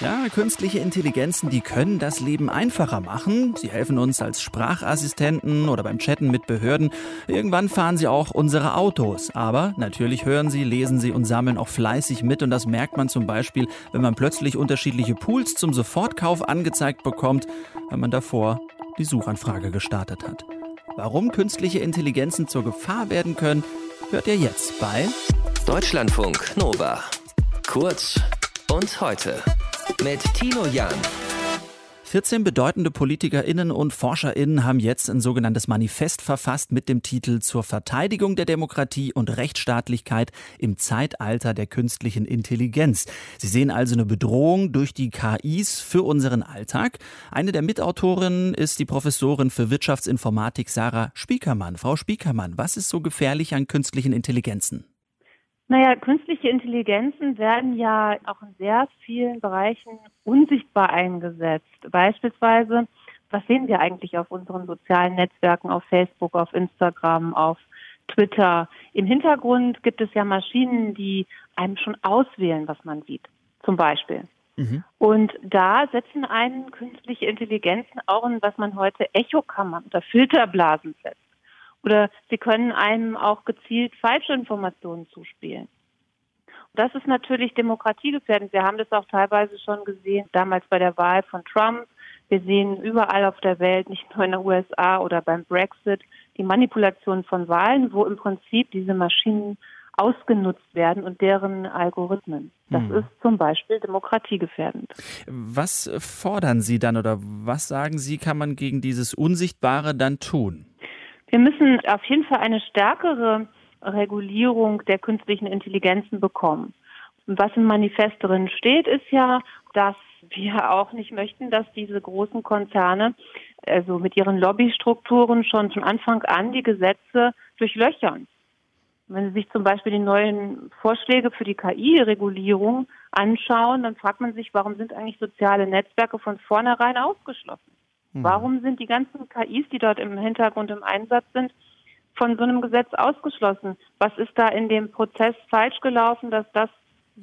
Ja, künstliche Intelligenzen, die können das Leben einfacher machen. Sie helfen uns als Sprachassistenten oder beim Chatten mit Behörden. Irgendwann fahren sie auch unsere Autos. Aber natürlich hören sie, lesen sie und sammeln auch fleißig mit. Und das merkt man zum Beispiel, wenn man plötzlich unterschiedliche Pools zum Sofortkauf angezeigt bekommt, wenn man davor die Suchanfrage gestartet hat. Warum künstliche Intelligenzen zur Gefahr werden können, hört ihr jetzt bei Deutschlandfunk Nova. Kurz und heute mit Tino Jan. 14 bedeutende PolitikerInnen und ForscherInnen haben jetzt ein sogenanntes Manifest verfasst mit dem Titel Zur Verteidigung der Demokratie und Rechtsstaatlichkeit im Zeitalter der künstlichen Intelligenz. Sie sehen also eine Bedrohung durch die KIs für unseren Alltag. Eine der Mitautorinnen ist die Professorin für Wirtschaftsinformatik Sarah Spiekermann. Frau Spiekermann, was ist so gefährlich an künstlichen Intelligenzen? Naja, künstliche Intelligenzen werden ja auch in sehr vielen Bereichen unsichtbar eingesetzt. Beispielsweise, was sehen wir eigentlich auf unseren sozialen Netzwerken, auf Facebook, auf Instagram, auf Twitter? Im Hintergrund gibt es ja Maschinen, die einem schon auswählen, was man sieht, zum Beispiel. Mhm. Und da setzen einen künstliche Intelligenzen auch in, was man heute Echokammern oder Filterblasen setzt. Oder sie können einem auch gezielt falsche Informationen zuspielen. Das ist natürlich demokratiegefährdend. Wir haben das auch teilweise schon gesehen, damals bei der Wahl von Trump. Wir sehen überall auf der Welt, nicht nur in den USA oder beim Brexit, die Manipulation von Wahlen, wo im Prinzip diese Maschinen ausgenutzt werden und deren Algorithmen. Das hm. ist zum Beispiel demokratiegefährdend. Was fordern Sie dann oder was sagen Sie, kann man gegen dieses Unsichtbare dann tun? Wir müssen auf jeden Fall eine stärkere Regulierung der künstlichen Intelligenzen bekommen. Und was im Manifest drin steht, ist ja, dass wir auch nicht möchten, dass diese großen Konzerne also mit ihren Lobbystrukturen schon von Anfang an die Gesetze durchlöchern. Wenn Sie sich zum Beispiel die neuen Vorschläge für die KI-Regulierung anschauen, dann fragt man sich, warum sind eigentlich soziale Netzwerke von vornherein ausgeschlossen? Mhm. Warum sind die ganzen KIs, die dort im Hintergrund im Einsatz sind, von so einem Gesetz ausgeschlossen? Was ist da in dem Prozess falsch gelaufen, dass das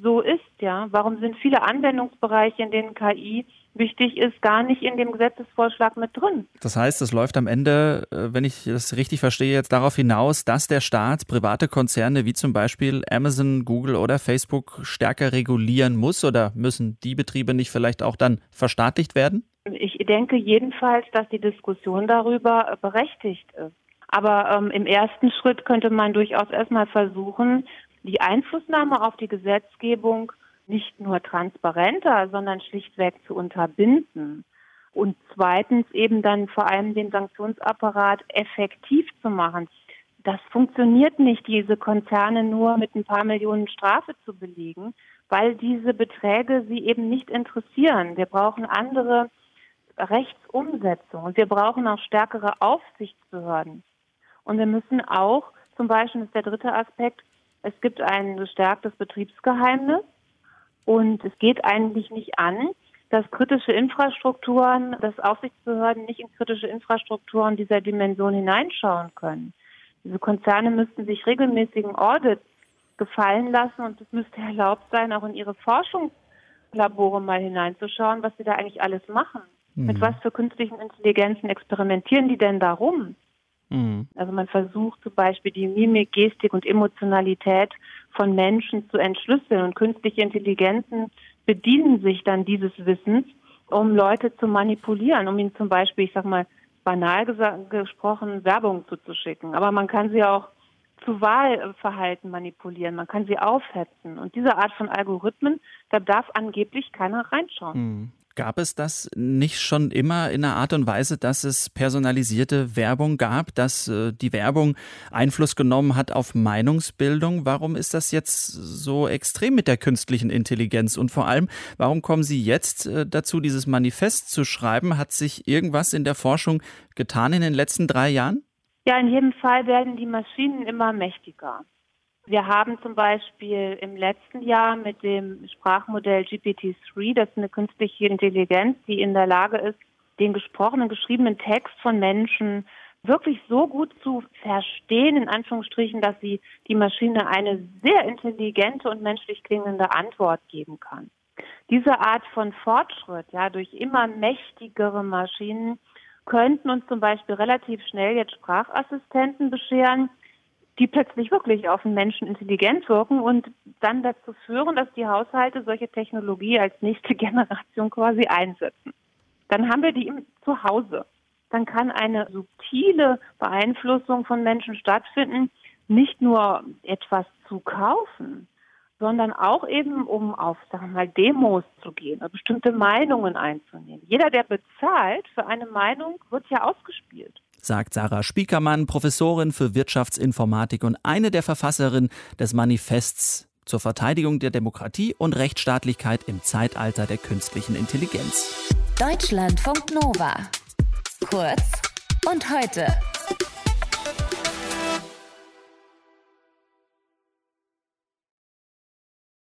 so ist, ja? Warum sind viele Anwendungsbereiche, in denen KI wichtig ist, gar nicht in dem Gesetzesvorschlag mit drin? Das heißt, es läuft am Ende, äh, wenn ich das richtig verstehe, jetzt darauf hinaus, dass der Staat private Konzerne wie zum Beispiel Amazon, Google oder Facebook stärker regulieren muss oder müssen die Betriebe nicht vielleicht auch dann verstaatlicht werden? Ich denke jedenfalls, dass die Diskussion darüber berechtigt ist. Aber ähm, im ersten Schritt könnte man durchaus erstmal versuchen, die Einflussnahme auf die Gesetzgebung nicht nur transparenter, sondern schlichtweg zu unterbinden. Und zweitens eben dann vor allem den Sanktionsapparat effektiv zu machen. Das funktioniert nicht, diese Konzerne nur mit ein paar Millionen Strafe zu belegen, weil diese Beträge sie eben nicht interessieren. Wir brauchen andere Rechtsumsetzung. Und wir brauchen auch stärkere Aufsichtsbehörden. Und wir müssen auch, zum Beispiel ist der dritte Aspekt, es gibt ein gestärktes Betriebsgeheimnis und es geht eigentlich nicht an, dass kritische Infrastrukturen, dass Aufsichtsbehörden nicht in kritische Infrastrukturen dieser Dimension hineinschauen können. Diese Konzerne müssten sich regelmäßigen Audits gefallen lassen und es müsste erlaubt sein, auch in ihre Forschungslabore mal hineinzuschauen, was sie da eigentlich alles machen. Mhm. Mit was für künstlichen Intelligenzen experimentieren die denn darum? Mhm. Also man versucht zum Beispiel die Mimik, Gestik und Emotionalität von Menschen zu entschlüsseln und künstliche Intelligenzen bedienen sich dann dieses Wissens, um Leute zu manipulieren, um ihnen zum Beispiel, ich sag mal, banal gesprochen, Werbung zuzuschicken. Aber man kann sie auch zu Wahlverhalten manipulieren, man kann sie aufhetzen. Und diese Art von Algorithmen, da darf angeblich keiner reinschauen. Gab es das nicht schon immer in einer Art und Weise, dass es personalisierte Werbung gab, dass äh, die Werbung Einfluss genommen hat auf Meinungsbildung? Warum ist das jetzt so extrem mit der künstlichen Intelligenz? Und vor allem, warum kommen Sie jetzt äh, dazu, dieses Manifest zu schreiben? Hat sich irgendwas in der Forschung getan in den letzten drei Jahren? Ja, in jedem Fall werden die Maschinen immer mächtiger. Wir haben zum Beispiel im letzten Jahr mit dem Sprachmodell GPT-3, das ist eine künstliche Intelligenz, die in der Lage ist, den gesprochenen, geschriebenen Text von Menschen wirklich so gut zu verstehen, in Anführungsstrichen, dass sie die Maschine eine sehr intelligente und menschlich klingende Antwort geben kann. Diese Art von Fortschritt, ja, durch immer mächtigere Maschinen, könnten uns zum Beispiel relativ schnell jetzt Sprachassistenten bescheren, die plötzlich wirklich auf den Menschen intelligent wirken und dann dazu führen, dass die Haushalte solche Technologie als nächste Generation quasi einsetzen. Dann haben wir die zu Hause. Dann kann eine subtile Beeinflussung von Menschen stattfinden, nicht nur etwas zu kaufen, sondern auch eben, um auf, sagen wir mal, Demos zu gehen bestimmte Meinungen einzunehmen. Jeder, der bezahlt für eine Meinung, wird ja ausgespielt sagt Sarah Spiekermann, Professorin für Wirtschaftsinformatik und eine der Verfasserinnen des Manifests zur Verteidigung der Demokratie und Rechtsstaatlichkeit im Zeitalter der künstlichen Intelligenz. Deutschlandfunk Nova. Kurz und heute.